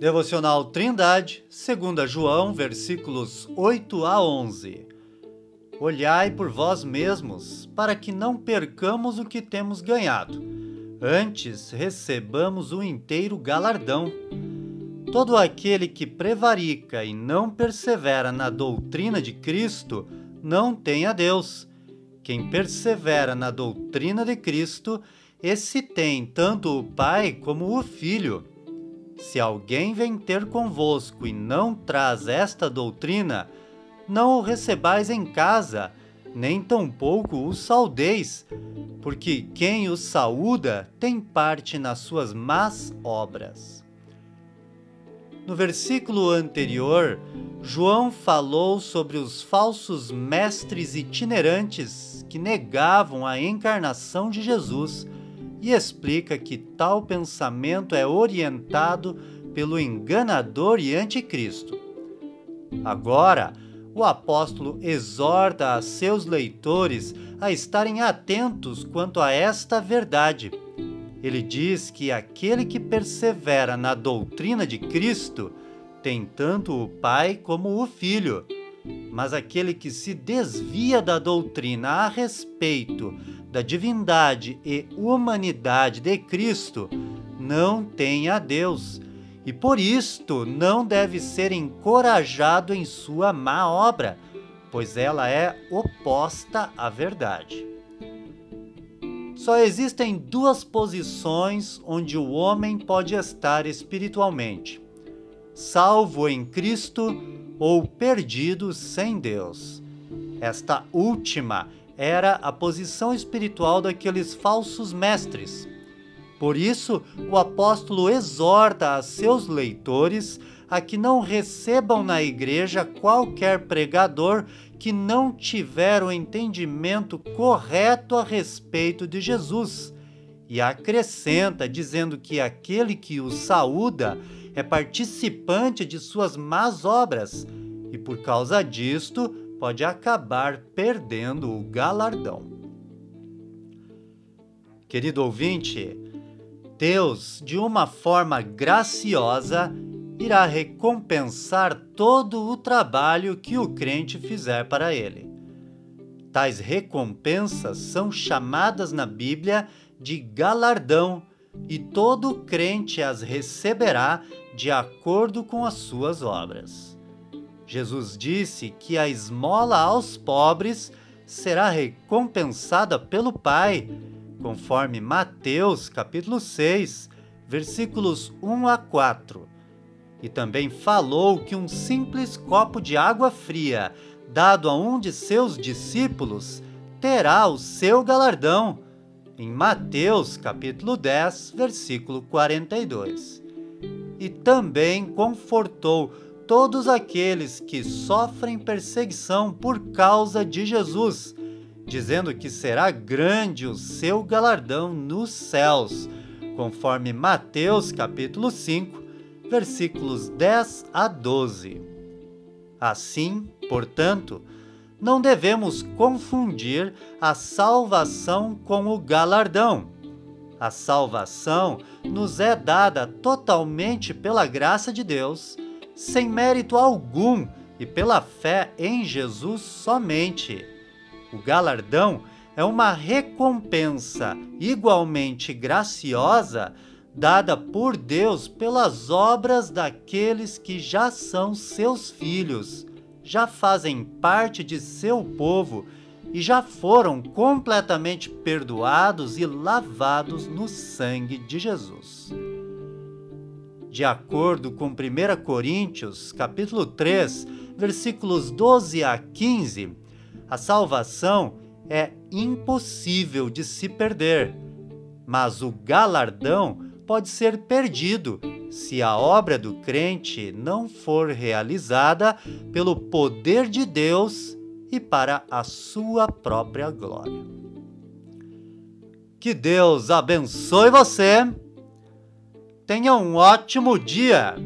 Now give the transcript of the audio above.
Devocional Trindade, 2 João, versículos 8 a 11. Olhai por vós mesmos, para que não percamos o que temos ganhado. Antes recebamos o inteiro galardão. Todo aquele que prevarica e não persevera na doutrina de Cristo não tem a Deus. Quem persevera na doutrina de Cristo, esse tem tanto o Pai como o Filho. Se alguém vem ter convosco e não traz esta doutrina, não o recebais em casa, nem tampouco o saudeis, porque quem o saúda tem parte nas suas más obras. No versículo anterior, João falou sobre os falsos mestres itinerantes que negavam a encarnação de Jesus e explica que tal pensamento é orientado pelo enganador e anticristo. Agora, o apóstolo exorta a seus leitores a estarem atentos quanto a esta verdade. Ele diz que aquele que persevera na doutrina de Cristo tem tanto o Pai como o Filho. Mas aquele que se desvia da doutrina a respeito da divindade e humanidade de Cristo não tem a Deus, e por isto não deve ser encorajado em sua má obra, pois ela é oposta à verdade. Só existem duas posições onde o homem pode estar espiritualmente: salvo em Cristo ou perdido sem Deus. Esta última era a posição espiritual daqueles falsos mestres. Por isso, o apóstolo exorta a seus leitores a que não recebam na igreja qualquer pregador que não tiver o entendimento correto a respeito de Jesus. E acrescenta dizendo que aquele que o saúda é participante de suas más obras e por causa disto pode acabar perdendo o galardão. Querido ouvinte, Deus, de uma forma graciosa, irá recompensar todo o trabalho que o crente fizer para ele. Tais recompensas são chamadas na Bíblia de galardão, e todo crente as receberá de acordo com as suas obras. Jesus disse que a esmola aos pobres será recompensada pelo Pai, conforme Mateus capítulo 6, versículos 1 a 4. E também falou que um simples copo de água fria, dado a um de seus discípulos, terá o seu galardão, em Mateus capítulo 10, versículo 42. E também confortou todos aqueles que sofrem perseguição por causa de Jesus, dizendo que será grande o seu galardão nos céus, conforme Mateus capítulo 5, versículos 10 a 12. Assim, portanto, não devemos confundir a salvação com o galardão. A salvação nos é dada totalmente pela graça de Deus sem mérito algum e pela fé em Jesus somente. O galardão é uma recompensa igualmente graciosa dada por Deus pelas obras daqueles que já são seus filhos, já fazem parte de seu povo e já foram completamente perdoados e lavados no sangue de Jesus. De acordo com 1 Coríntios, capítulo 3, versículos 12 a 15, a salvação é impossível de se perder, mas o galardão pode ser perdido se a obra do crente não for realizada pelo poder de Deus e para a sua própria glória. Que Deus abençoe você Tenha um ótimo dia!